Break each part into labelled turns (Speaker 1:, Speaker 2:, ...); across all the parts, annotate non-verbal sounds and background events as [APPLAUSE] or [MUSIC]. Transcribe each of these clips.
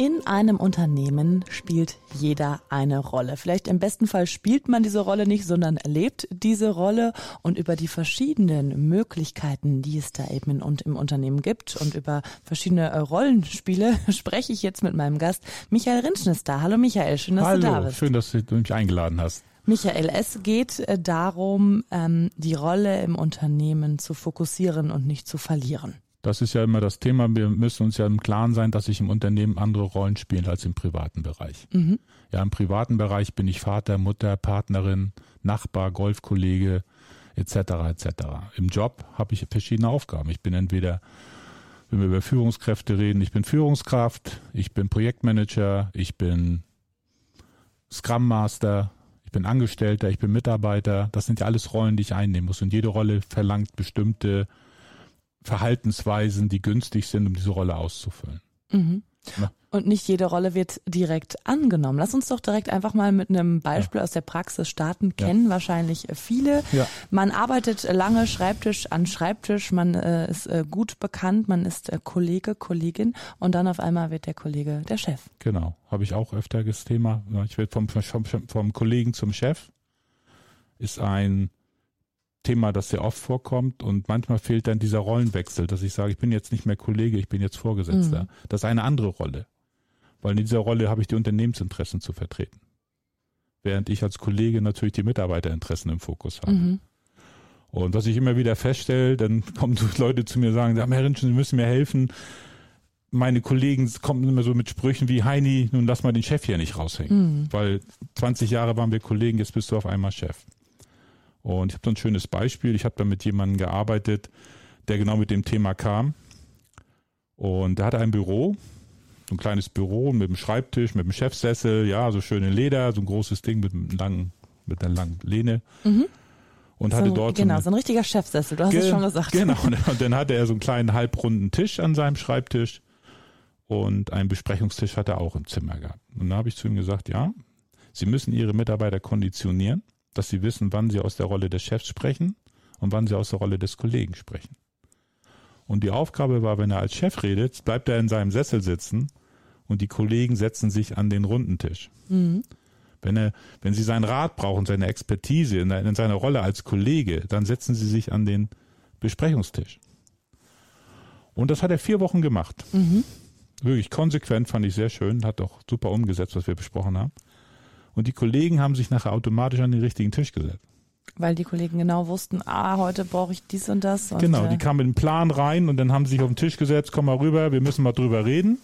Speaker 1: In einem Unternehmen spielt jeder eine Rolle. Vielleicht im besten Fall spielt man diese Rolle nicht, sondern erlebt diese Rolle und über die verschiedenen Möglichkeiten, die es da eben und im Unternehmen gibt und über verschiedene äh, Rollenspiele [LAUGHS] spreche ich jetzt mit meinem Gast Michael Rinschnis da. Hallo Michael, schön, dass
Speaker 2: Hallo,
Speaker 1: du da bist.
Speaker 2: schön, dass du mich eingeladen hast.
Speaker 1: Michael, es geht äh, darum, ähm, die Rolle im Unternehmen zu fokussieren und nicht zu verlieren.
Speaker 2: Das ist ja immer das Thema. Wir müssen uns ja im Klaren sein, dass ich im Unternehmen andere Rollen spiele als im privaten Bereich.
Speaker 1: Mhm.
Speaker 2: Ja, im privaten Bereich bin ich Vater, Mutter, Partnerin, Nachbar, Golfkollege etc. etc. Im Job habe ich verschiedene Aufgaben. Ich bin entweder, wenn wir über Führungskräfte reden, ich bin Führungskraft, ich bin Projektmanager, ich bin Scrum Master, ich bin Angestellter, ich bin Mitarbeiter. Das sind ja alles Rollen, die ich einnehmen muss. Und jede Rolle verlangt bestimmte Verhaltensweisen, die günstig sind, um diese Rolle auszufüllen.
Speaker 1: Mhm.
Speaker 2: Ja.
Speaker 1: Und nicht jede Rolle wird direkt angenommen. Lass uns doch direkt einfach mal mit einem Beispiel ja. aus der Praxis starten. Kennen ja. wahrscheinlich viele. Man arbeitet lange Schreibtisch an Schreibtisch, man äh, ist äh, gut bekannt, man ist äh, Kollege, Kollegin und dann auf einmal wird der Kollege der Chef.
Speaker 2: Genau, habe ich auch öfter das Thema. Ich werde vom, vom, vom Kollegen zum Chef. Ist ein Thema, das sehr oft vorkommt und manchmal fehlt dann dieser Rollenwechsel, dass ich sage, ich bin jetzt nicht mehr Kollege, ich bin jetzt Vorgesetzter. Mhm. Das ist eine andere Rolle, weil in dieser Rolle habe ich die Unternehmensinteressen zu vertreten, während ich als Kollege natürlich die Mitarbeiterinteressen im Fokus habe. Mhm. Und was ich immer wieder feststelle, dann [LAUGHS] kommen so Leute zu mir und sagen, Herr Rinschen, Sie müssen mir helfen. Meine Kollegen kommen immer so mit Sprüchen wie Heini, nun lass mal den Chef hier nicht raushängen. Mhm. Weil 20 Jahre waren wir Kollegen, jetzt bist du auf einmal Chef. Und ich habe so ein schönes Beispiel. Ich habe da mit jemandem gearbeitet, der genau mit dem Thema kam. Und der hatte ein Büro, so ein kleines Büro mit einem Schreibtisch, mit einem Chefsessel, ja, so schön in Leder, so ein großes Ding mit einem langen, mit einer langen Lehne. Mhm. Und
Speaker 1: so,
Speaker 2: hatte dort.
Speaker 1: Genau,
Speaker 2: so, eine,
Speaker 1: so ein richtiger Chefsessel, du hast es schon gesagt.
Speaker 2: Genau, [LAUGHS] und dann hatte er so einen kleinen halbrunden Tisch an seinem Schreibtisch und einen Besprechungstisch hat er auch im Zimmer gehabt. Und da habe ich zu ihm gesagt, ja, Sie müssen Ihre Mitarbeiter konditionieren dass sie wissen, wann sie aus der Rolle des Chefs sprechen und wann sie aus der Rolle des Kollegen sprechen. Und die Aufgabe war, wenn er als Chef redet, bleibt er in seinem Sessel sitzen und die Kollegen setzen sich an den runden Tisch. Mhm. Wenn er, wenn sie seinen Rat brauchen, seine Expertise in, in seiner Rolle als Kollege, dann setzen sie sich an den Besprechungstisch. Und das hat er vier Wochen gemacht. Mhm. Wirklich konsequent, fand ich sehr schön, hat auch super umgesetzt, was wir besprochen haben. Und die Kollegen haben sich nachher automatisch an den richtigen Tisch gesetzt.
Speaker 1: Weil die Kollegen genau wussten, ah, heute brauche ich dies und das. Und
Speaker 2: genau, die kamen mit einem Plan rein und dann haben sie sich auf den Tisch gesetzt, komm mal rüber, wir müssen mal drüber reden.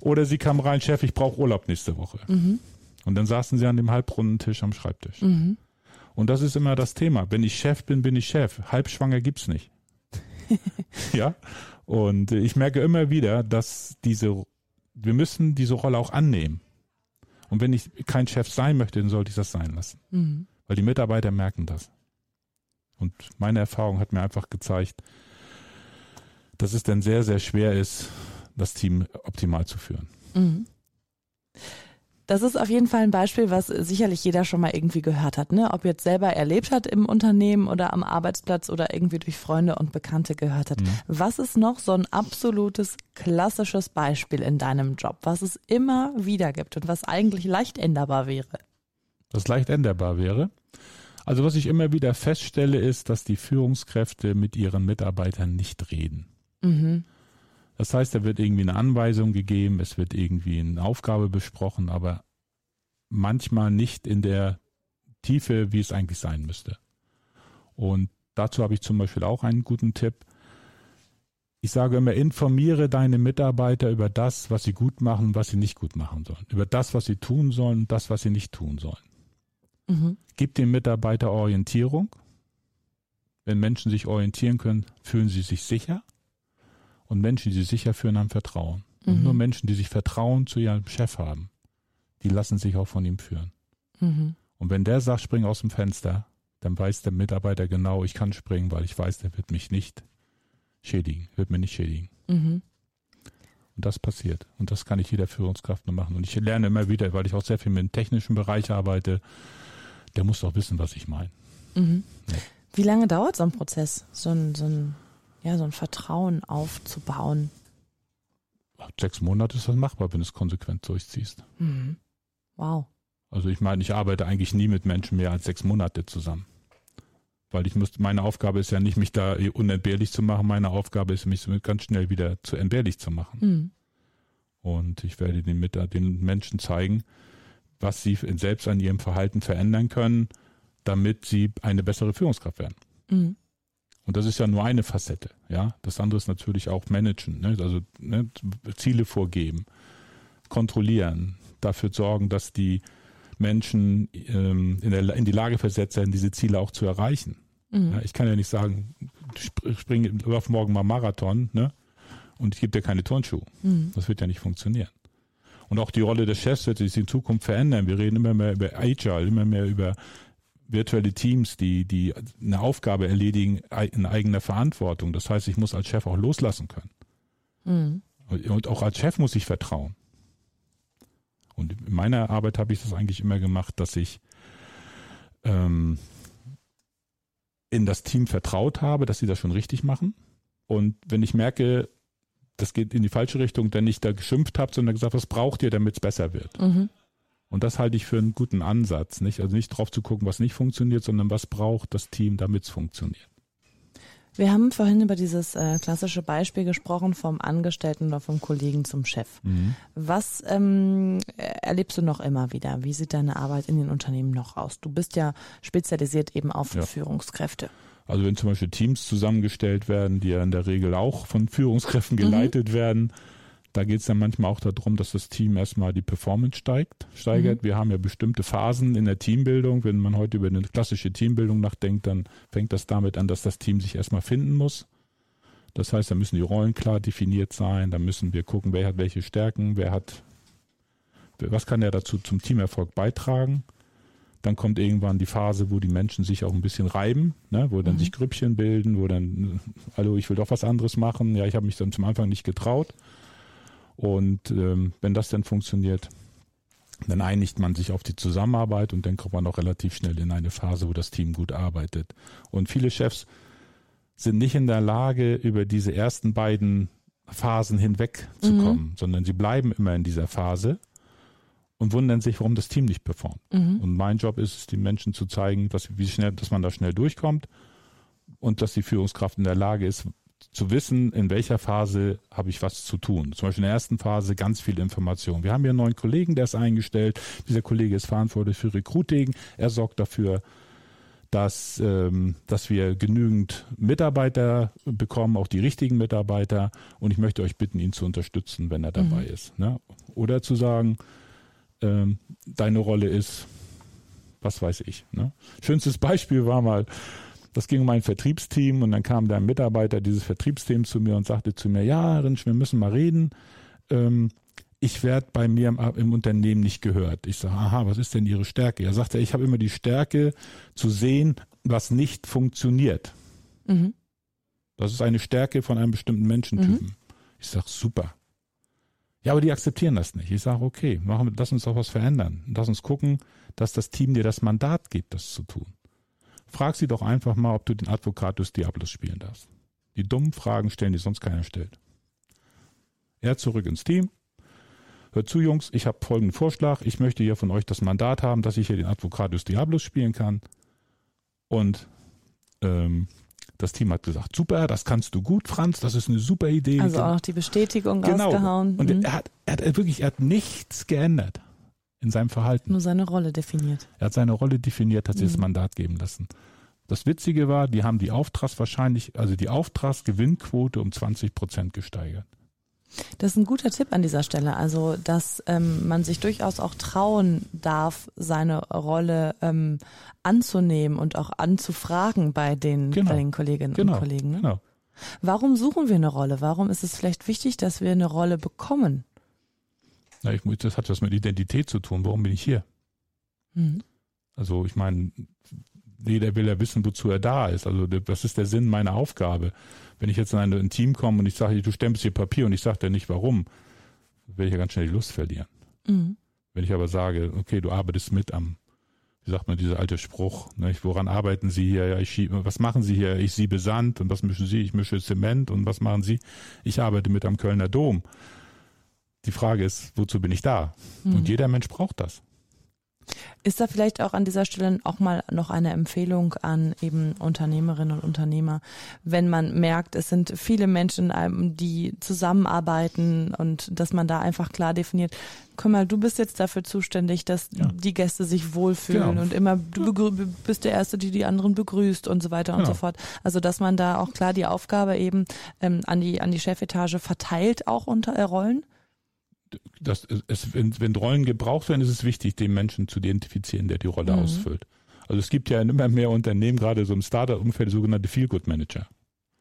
Speaker 2: Oder sie kamen rein, Chef, ich brauche Urlaub nächste Woche. Mhm. Und dann saßen sie an dem halbrunden Tisch am Schreibtisch. Mhm. Und das ist immer das Thema. Wenn ich Chef bin, bin ich Chef. Halbschwanger gibt's nicht. [LAUGHS] ja. Und ich merke immer wieder, dass diese, wir müssen diese Rolle auch annehmen. Und wenn ich kein Chef sein möchte, dann sollte ich das sein lassen. Mhm. Weil die Mitarbeiter merken das. Und meine Erfahrung hat mir einfach gezeigt, dass es dann sehr, sehr schwer ist, das Team optimal zu führen. Mhm.
Speaker 1: Das ist auf jeden Fall ein Beispiel, was sicherlich jeder schon mal irgendwie gehört hat, ne? Ob jetzt selber erlebt hat im Unternehmen oder am Arbeitsplatz oder irgendwie durch Freunde und Bekannte gehört hat. Mhm. Was ist noch so ein absolutes klassisches Beispiel in deinem Job, was es immer wieder gibt und was eigentlich leicht änderbar wäre?
Speaker 2: Was leicht änderbar wäre? Also was ich immer wieder feststelle, ist, dass die Führungskräfte mit ihren Mitarbeitern nicht reden. Mhm. Das heißt, da wird irgendwie eine Anweisung gegeben, es wird irgendwie eine Aufgabe besprochen, aber manchmal nicht in der Tiefe, wie es eigentlich sein müsste. Und dazu habe ich zum Beispiel auch einen guten Tipp. Ich sage immer, informiere deine Mitarbeiter über das, was sie gut machen, was sie nicht gut machen sollen. Über das, was sie tun sollen und das, was sie nicht tun sollen. Mhm. Gib den Mitarbeiter Orientierung. Wenn Menschen sich orientieren können, fühlen sie sich sicher. Und Menschen, die sich sicher fühlen, haben Vertrauen. Und mhm. nur Menschen, die sich Vertrauen zu ihrem Chef haben, die lassen sich auch von ihm führen. Mhm. Und wenn der sagt, spring aus dem Fenster, dann weiß der Mitarbeiter genau, ich kann springen, weil ich weiß, der wird mich nicht schädigen, wird mir nicht schädigen. Mhm. Und das passiert. Und das kann ich jeder Führungskraft nur machen. Und ich lerne immer wieder, weil ich auch sehr viel mit dem technischen Bereich arbeite, der muss doch wissen, was ich meine.
Speaker 1: Mhm. Ja. Wie lange dauert so ein Prozess, so ein, so ein, ja, so ein Vertrauen aufzubauen?
Speaker 2: Sechs Monate ist das machbar, wenn du es konsequent durchziehst. Mhm.
Speaker 1: Wow.
Speaker 2: Also ich meine, ich arbeite eigentlich nie mit Menschen mehr als sechs Monate zusammen. Weil ich muss, meine Aufgabe ist ja nicht, mich da unentbehrlich zu machen. Meine Aufgabe ist, mich ganz schnell wieder zu entbehrlich zu machen. Mhm. Und ich werde den, den Menschen zeigen, was sie selbst an ihrem Verhalten verändern können, damit sie eine bessere Führungskraft werden. Mhm. Und das ist ja nur eine Facette, ja. Das andere ist natürlich auch managen, ne? also ne? Ziele vorgeben, kontrollieren, dafür sorgen, dass die Menschen ähm, in, der, in die Lage versetzt werden, diese Ziele auch zu erreichen. Mhm. Ja, ich kann ja nicht sagen, spring, lauf morgen mal Marathon, ne? Und ich gebe dir keine Turnschuhe. Mhm. Das wird ja nicht funktionieren. Und auch die Rolle des Chefs wird sich in Zukunft verändern. Wir reden immer mehr über Agile, immer mehr über virtuelle Teams, die, die eine Aufgabe erledigen in eigener Verantwortung. Das heißt, ich muss als Chef auch loslassen können. Mhm. Und auch als Chef muss ich vertrauen. Und in meiner Arbeit habe ich das eigentlich immer gemacht, dass ich ähm, in das Team vertraut habe, dass sie das schon richtig machen. Und wenn ich merke, das geht in die falsche Richtung, dann nicht da geschimpft habe, sondern gesagt, was braucht ihr, damit es besser wird. Mhm. Und das halte ich für einen guten Ansatz, nicht? Also nicht drauf zu gucken, was nicht funktioniert, sondern was braucht das Team, damit es funktioniert.
Speaker 1: Wir haben vorhin über dieses äh, klassische Beispiel gesprochen vom Angestellten oder vom Kollegen zum Chef. Mhm. Was ähm, erlebst du noch immer wieder? Wie sieht deine Arbeit in den Unternehmen noch aus? Du bist ja spezialisiert eben auf ja. Führungskräfte.
Speaker 2: Also wenn zum Beispiel Teams zusammengestellt werden, die ja in der Regel auch von Führungskräften mhm. geleitet mhm. werden, da geht es dann manchmal auch darum, dass das Team erstmal die Performance steigt, steigert. Mhm. Wir haben ja bestimmte Phasen in der Teambildung. Wenn man heute über eine klassische Teambildung nachdenkt, dann fängt das damit an, dass das Team sich erstmal finden muss. Das heißt, da müssen die Rollen klar definiert sein. Da müssen wir gucken, wer hat welche Stärken, wer hat, was kann er dazu zum Teamerfolg beitragen. Dann kommt irgendwann die Phase, wo die Menschen sich auch ein bisschen reiben, ne, wo dann mhm. sich Grüppchen bilden, wo dann, hallo, ich will doch was anderes machen. Ja, ich habe mich dann zum Anfang nicht getraut. Und ähm, wenn das dann funktioniert, dann einigt man sich auf die Zusammenarbeit und dann kommt man auch relativ schnell in eine Phase, wo das Team gut arbeitet. Und viele Chefs sind nicht in der Lage, über diese ersten beiden Phasen hinweg zu mhm. kommen, sondern sie bleiben immer in dieser Phase und wundern sich, warum das Team nicht performt. Mhm. Und mein Job ist es, den Menschen zu zeigen, dass, wie schnell, dass man da schnell durchkommt und dass die Führungskraft in der Lage ist, zu wissen, in welcher Phase habe ich was zu tun. Zum Beispiel in der ersten Phase ganz viel Information. Wir haben hier einen neuen Kollegen, der ist eingestellt. Dieser Kollege ist verantwortlich für Recruiting. Er sorgt dafür, dass, ähm, dass wir genügend Mitarbeiter bekommen, auch die richtigen Mitarbeiter. Und ich möchte euch bitten, ihn zu unterstützen, wenn er dabei mhm. ist. Ne? Oder zu sagen, ähm, deine Rolle ist, was weiß ich. Ne? Schönstes Beispiel war mal, das ging um ein Vertriebsteam und dann kam der Mitarbeiter dieses Vertriebsteams zu mir und sagte zu mir, ja, Rinsch, wir müssen mal reden. Ähm, ich werde bei mir im, im, Unternehmen nicht gehört. Ich sage, aha, was ist denn Ihre Stärke? Er sagte, ich habe immer die Stärke zu sehen, was nicht funktioniert. Mhm. Das ist eine Stärke von einem bestimmten Menschentypen. Mhm. Ich sage, super. Ja, aber die akzeptieren das nicht. Ich sage, okay, machen, lass uns doch was verändern. Lass uns gucken, dass das Team dir das Mandat gibt, das zu tun. Frag sie doch einfach mal, ob du den Advocatus Diablos spielen darfst. Die dummen Fragen stellen, die sonst keiner stellt. Er zurück ins Team. Hört zu, Jungs, ich habe folgenden Vorschlag. Ich möchte hier von euch das Mandat haben, dass ich hier den Advocatus Diablos spielen kann. Und ähm, das Team hat gesagt, super, das kannst du gut, Franz, das ist eine super Idee.
Speaker 1: Also auch die Bestätigung genau. rausgehauen.
Speaker 2: Und mhm. er, hat, er hat wirklich, er hat nichts geändert in seinem Verhalten.
Speaker 1: Nur seine Rolle definiert.
Speaker 2: Er hat seine Rolle definiert, hat sich mhm. das Mandat geben lassen. Das Witzige war, die haben die Auftrags wahrscheinlich, also die Auftragsgewinnquote um 20 Prozent gesteigert.
Speaker 1: Das ist ein guter Tipp an dieser Stelle. Also, dass ähm, man sich durchaus auch trauen darf, seine Rolle ähm, anzunehmen und auch anzufragen bei den, genau. bei den Kolleginnen genau. und Kollegen. Ne? Genau. Warum suchen wir eine Rolle? Warum ist es vielleicht wichtig, dass wir eine Rolle bekommen?
Speaker 2: Na, ich, das hat was mit Identität zu tun. Warum bin ich hier? Mhm. Also ich meine, jeder will ja wissen, wozu er da ist. Also das ist der Sinn meiner Aufgabe. Wenn ich jetzt in ein, Team komme und ich sage, du stempelst hier Papier und ich sage dir nicht warum, werde ich ja ganz schnell die Lust verlieren. Mhm. Wenn ich aber sage, okay, du arbeitest mit am, wie sagt man, dieser alte Spruch, ne, woran arbeiten Sie hier? Ja, ich schiebe, was machen Sie hier? Ich siebe Sand und was mischen Sie? Ich mische Zement und was machen Sie? Ich arbeite mit am Kölner Dom. Die Frage ist, wozu bin ich da? Mhm. Und jeder Mensch braucht das.
Speaker 1: Ist da vielleicht auch an dieser Stelle auch mal noch eine Empfehlung an eben Unternehmerinnen und Unternehmer, wenn man merkt, es sind viele Menschen, ähm, die zusammenarbeiten und dass man da einfach klar definiert, guck mal, du bist jetzt dafür zuständig, dass ja. die Gäste sich wohlfühlen genau. und immer du bist der Erste, die die anderen begrüßt und so weiter und genau. so fort. Also dass man da auch klar die Aufgabe eben ähm, an die an die Chefetage verteilt auch unter äh, Rollen
Speaker 2: das, es, wenn, wenn Rollen gebraucht werden, ist es wichtig, den Menschen zu identifizieren, der die Rolle mhm. ausfüllt. Also es gibt ja immer mehr Unternehmen, gerade so im Startup-Umfeld, sogenannte Feel-Good-Manager.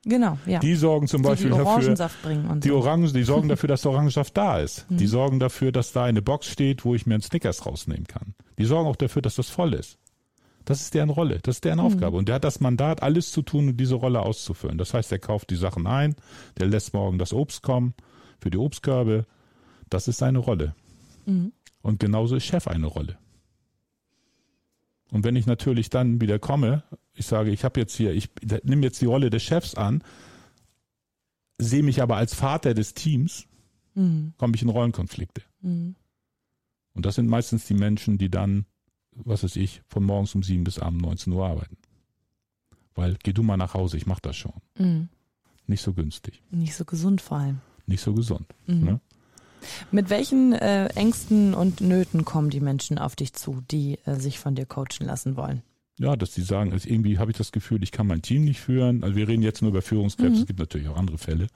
Speaker 1: Genau, ja.
Speaker 2: Die sorgen zum
Speaker 1: die
Speaker 2: Beispiel
Speaker 1: die
Speaker 2: dafür,
Speaker 1: bringen und
Speaker 2: die
Speaker 1: so.
Speaker 2: Orangen, die sorgen dafür, dass der Orangensaft da ist. Mhm. Die sorgen dafür, dass da eine Box steht, wo ich mir einen Snickers rausnehmen kann. Die sorgen auch dafür, dass das voll ist. Das ist deren Rolle, das ist deren mhm. Aufgabe. Und der hat das Mandat, alles zu tun, um diese Rolle auszufüllen. Das heißt, er kauft die Sachen ein, der lässt morgen das Obst kommen für die Obstkörbe, das ist seine Rolle. Mhm. Und genauso ist Chef eine Rolle. Und wenn ich natürlich dann wieder komme, ich sage, ich habe jetzt hier, ich nehme jetzt die Rolle des Chefs an, sehe mich aber als Vater des Teams, mhm. komme ich in Rollenkonflikte. Mhm. Und das sind meistens die Menschen, die dann, was weiß ich, von morgens um sieben bis abends 19 Uhr arbeiten. Weil geh du mal nach Hause, ich mache das schon. Mhm. Nicht so günstig.
Speaker 1: Nicht so gesund vor allem.
Speaker 2: Nicht so gesund. Mhm. Ne?
Speaker 1: Mit welchen äh, Ängsten und Nöten kommen die Menschen auf dich zu, die äh, sich von dir coachen lassen wollen?
Speaker 2: Ja, dass die sagen, also irgendwie habe ich das Gefühl, ich kann mein Team nicht führen. Also wir reden jetzt nur über Führungskräfte, mhm. es gibt natürlich auch andere Fälle.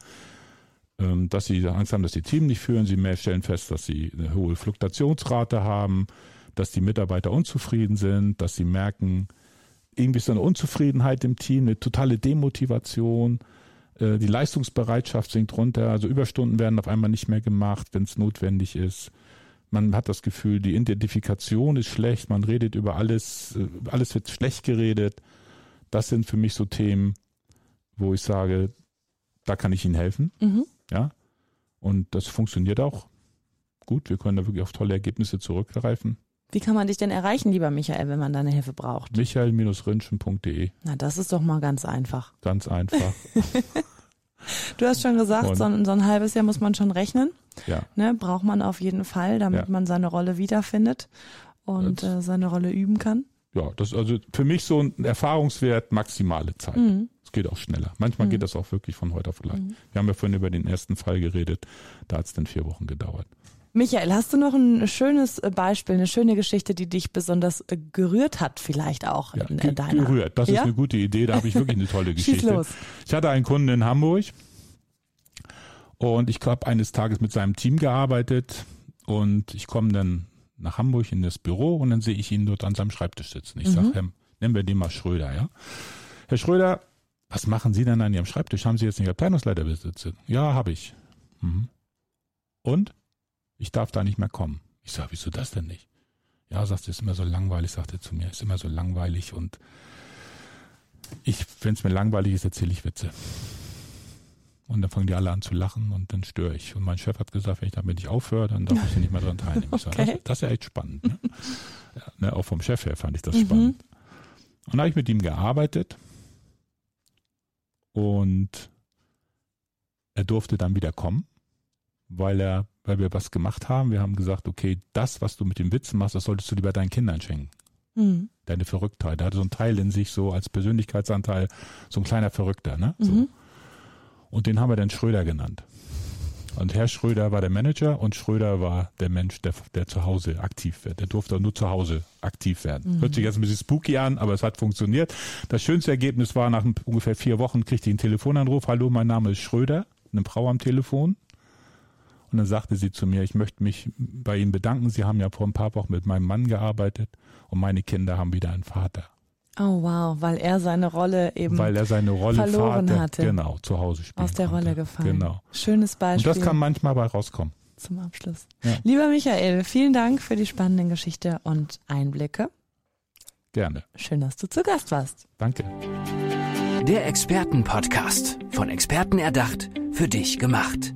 Speaker 2: Ähm, dass sie Angst haben, dass sie Team nicht führen. Sie mehr stellen fest, dass sie eine hohe Fluktuationsrate haben, dass die Mitarbeiter unzufrieden sind, dass sie merken, irgendwie ist eine Unzufriedenheit im Team, eine totale Demotivation die Leistungsbereitschaft sinkt runter, also Überstunden werden auf einmal nicht mehr gemacht, wenn es notwendig ist. Man hat das Gefühl, die Identifikation ist schlecht, man redet über alles, äh, alles wird schlecht geredet. Das sind für mich so Themen, wo ich sage, da kann ich Ihnen helfen. Mhm. Ja. Und das funktioniert auch gut. Wir können da wirklich auf tolle Ergebnisse zurückgreifen.
Speaker 1: Wie kann man dich denn erreichen, lieber Michael, wenn man deine Hilfe braucht?
Speaker 2: Michael-rünschen.de.
Speaker 1: Na, das ist doch mal ganz einfach.
Speaker 2: Ganz einfach. [LAUGHS]
Speaker 1: du hast schon gesagt, so ein, so ein, halbes Jahr muss man schon rechnen.
Speaker 2: Ja.
Speaker 1: Ne, braucht man auf jeden Fall, damit ja. man seine Rolle wiederfindet und äh, seine Rolle üben kann.
Speaker 2: Ja, das ist also für mich so ein Erfahrungswert maximale Zeit. Mhm. Es geht auch schneller. Manchmal mhm. geht das auch wirklich von heute auf gleich. Mhm. Wir haben ja vorhin über den ersten Fall geredet. Da hat es dann vier Wochen gedauert.
Speaker 1: Michael, hast du noch ein schönes äh, Beispiel, eine schöne Geschichte, die dich besonders äh, gerührt hat, vielleicht auch
Speaker 2: ja, in, in deiner? Gerührt, das ja? ist eine gute Idee. Da habe ich wirklich eine tolle [LAUGHS] Geschichte. Schieß los. Ich hatte einen Kunden in Hamburg und ich habe eines Tages mit seinem Team gearbeitet und ich komme dann nach Hamburg in das Büro und dann sehe ich ihn dort an seinem Schreibtisch sitzen. Ich mhm. sage, nennen wir den mal Schröder, ja. Herr Schröder, was machen Sie denn an Ihrem Schreibtisch? Haben Sie jetzt nicht Abteilungsleiter besitzen? Ja, habe ich. Mhm. Und? Ich darf da nicht mehr kommen. Ich sage, wieso das denn nicht? Ja, sagt, es ist immer so langweilig, sagt er zu mir, ist immer so langweilig und ich, wenn es mir langweilig ist, erzähle ich Witze. Und dann fangen die alle an zu lachen und dann störe ich. Und mein Chef hat gesagt, wenn ich damit nicht aufhöre, dann darf ich nicht mehr dran teilnehmen. Ich sage, das, das, ist ja echt spannend. Ne? [LAUGHS] Ja, ne, auch vom Chef her fand ich das mhm. spannend. Und dann habe ich mit ihm gearbeitet und er durfte dann wieder kommen, weil er weil wir was gemacht haben. Wir haben gesagt, okay, das, was du mit dem Witzen machst, das solltest du lieber deinen Kindern schenken. Mhm. Deine Verrücktheit. Da hatte so ein Teil in sich so als Persönlichkeitsanteil, so ein kleiner Verrückter, ne? So. Mhm. Und den haben wir dann Schröder genannt. Und Herr Schröder war der Manager und Schröder war der Mensch, der, der zu Hause aktiv wird. Der durfte nur zu Hause aktiv werden. Mhm. Hört sich jetzt ein bisschen spooky an, aber es hat funktioniert. Das schönste Ergebnis war, nach ungefähr vier Wochen kriegte ich einen Telefonanruf. Hallo, mein Name ist Schröder. Eine Frau am Telefon. Und dann sagte sie zu mir, ich möchte mich bei Ihnen bedanken. Sie haben ja vor ein paar Wochen mit meinem Mann gearbeitet und meine Kinder haben wieder einen Vater.
Speaker 1: Oh wow, weil er seine Rolle eben
Speaker 2: weil er seine Rolle
Speaker 1: verloren
Speaker 2: Vater,
Speaker 1: hatte.
Speaker 2: Genau, zu Hause spielen
Speaker 1: Aus der
Speaker 2: konnte.
Speaker 1: Rolle gefallen.
Speaker 2: Genau.
Speaker 1: Schönes Beispiel.
Speaker 2: Und das kann manchmal bei rauskommen.
Speaker 1: Zum Abschluss. Ja. Lieber Michael, vielen Dank für die spannende Geschichte und Einblicke.
Speaker 2: Gerne.
Speaker 1: Schön, dass du zu Gast warst.
Speaker 2: Danke.
Speaker 3: Der Expertenpodcast. Von Experten erdacht, für dich gemacht.